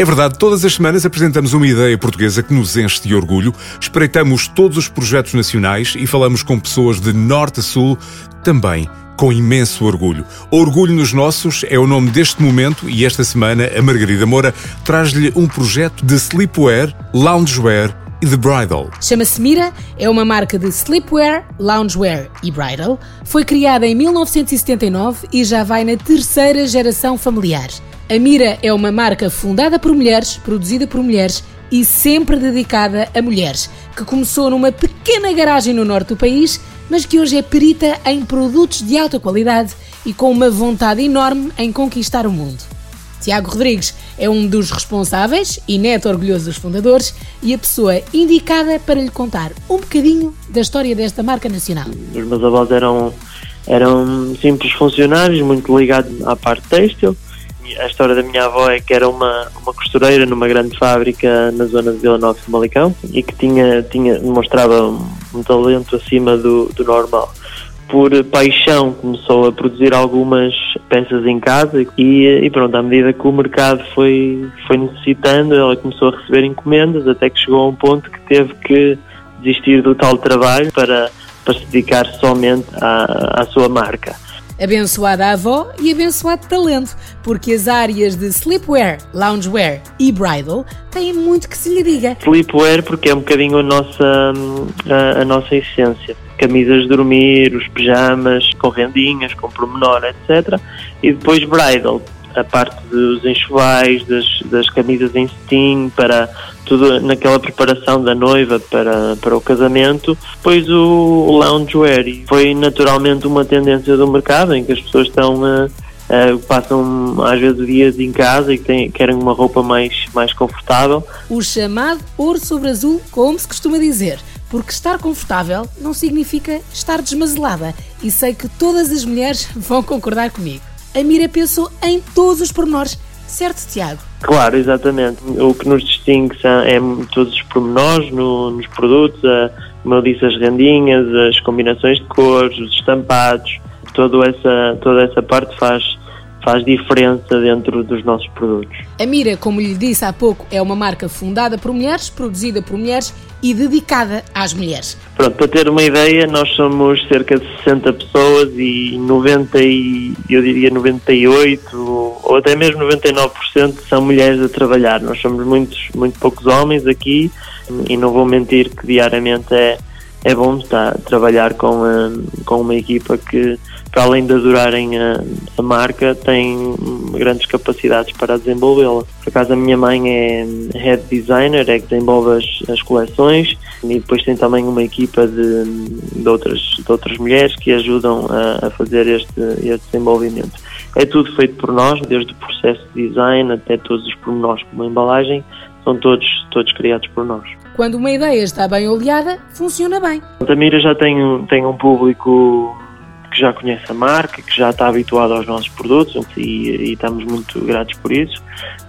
É verdade, todas as semanas apresentamos uma ideia portuguesa que nos enche de orgulho, espreitamos todos os projetos nacionais e falamos com pessoas de norte a sul, também com imenso orgulho. Orgulho nos Nossos é o nome deste momento e esta semana a Margarida Moura traz-lhe um projeto de sleepwear, loungewear e de bridal. Chama-se Mira, é uma marca de sleepwear, loungewear e bridal. Foi criada em 1979 e já vai na terceira geração familiar. A Mira é uma marca fundada por mulheres, produzida por mulheres e sempre dedicada a mulheres, que começou numa pequena garagem no norte do país, mas que hoje é perita em produtos de alta qualidade e com uma vontade enorme em conquistar o mundo. Tiago Rodrigues é um dos responsáveis e neto orgulhoso dos fundadores e a pessoa indicada para lhe contar um bocadinho da história desta marca nacional. Os meus avós eram, eram simples funcionários, muito ligados à parte têxtil a história da minha avó é que era uma, uma costureira numa grande fábrica na zona de Vila Nova de Malicão e que tinha, tinha, mostrava um, um talento acima do, do normal por paixão começou a produzir algumas peças em casa e, e, pronto, à medida que o mercado foi, foi necessitando, ela começou a receber encomendas até que chegou a um ponto que teve que desistir do tal trabalho para, para se dedicar somente à, à sua marca. Abençoada avó e abençoado talento, porque as áreas de sleepwear, loungewear e bridal têm muito que se lhe diga. Sleepwear porque é um bocadinho a nossa, a, a nossa essência. Camisas de dormir, os pijamas com rendinhas, com promenor, etc. E depois bridal, a parte dos enxovais, das, das camisas em steam, para tudo naquela preparação da noiva para, para o casamento. Depois o, o loungewear foi naturalmente uma tendência do mercado em que as pessoas estão a. Uh, passam às vezes dias em casa e têm, querem uma roupa mais, mais confortável. O chamado ouro sobre azul, como se costuma dizer, porque estar confortável não significa estar desmazelada e sei que todas as mulheres vão concordar comigo. A Mira pensou em todos os pormenores Certo, Tiago? Claro, exatamente. O que nos distingue são, é todos os pormenores no, nos produtos, a, como eu disse, as rendinhas, as combinações de cores, os estampados, toda essa, toda essa parte faz faz diferença dentro dos nossos produtos. A Mira, como lhe disse há pouco, é uma marca fundada por mulheres, produzida por mulheres e dedicada às mulheres. Pronto, para ter uma ideia, nós somos cerca de 60 pessoas e 90 e eu diria 98 ou até mesmo 99% são mulheres a trabalhar. Nós somos muitos, muito poucos homens aqui e não vou mentir que diariamente é é bom estar, trabalhar com, hum, com uma equipa que, para além de adorarem a, a marca, tem grandes capacidades para desenvolvê-la. Por acaso, a minha mãe é head designer, é que desenvolve as, as coleções e depois tem também uma equipa de, de, outras, de outras mulheres que ajudam a, a fazer este, este desenvolvimento. É tudo feito por nós, desde o processo de design até todos os pormenores como a embalagem, são todos, todos criados por nós. Quando uma ideia está bem oleada, funciona bem. A Mira já tem, tem um público que já conhece a marca, que já está habituado aos nossos produtos e, e estamos muito gratos por isso.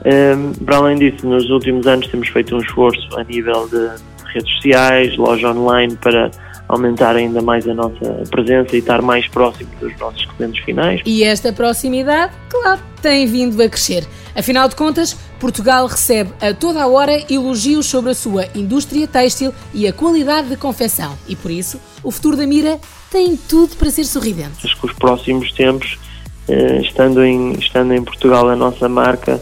Um, para além disso, nos últimos anos temos feito um esforço a nível de redes sociais, loja online, para aumentar ainda mais a nossa presença e estar mais próximo dos nossos clientes finais. E esta proximidade, claro, tem vindo a crescer. Afinal de contas, Portugal recebe a toda a hora elogios sobre a sua indústria têxtil e a qualidade de confecção. E por isso, o futuro da Mira tem tudo para ser sorridente. Acho que os próximos tempos, eh, estando em, estando em Portugal a nossa marca,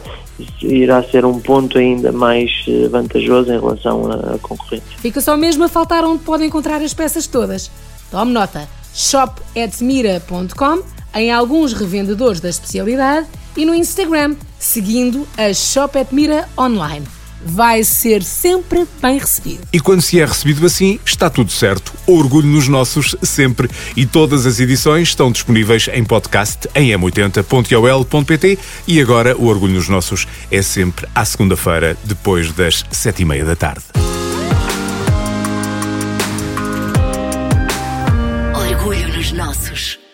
irá ser um ponto ainda mais eh, vantajoso em relação à concorrência. Fica só mesmo a faltar onde pode encontrar as peças todas. Tome nota: shop.mira.com em alguns revendedores da especialidade e no Instagram, seguindo a Shop at Mira Online. Vai ser sempre bem recebido. E quando se é recebido assim, está tudo certo. Orgulho nos nossos, sempre. E todas as edições estão disponíveis em podcast em m80.ol.pt. E agora, o Orgulho nos nossos é sempre à segunda-feira, depois das sete e meia da tarde. Orgulho nos nossos.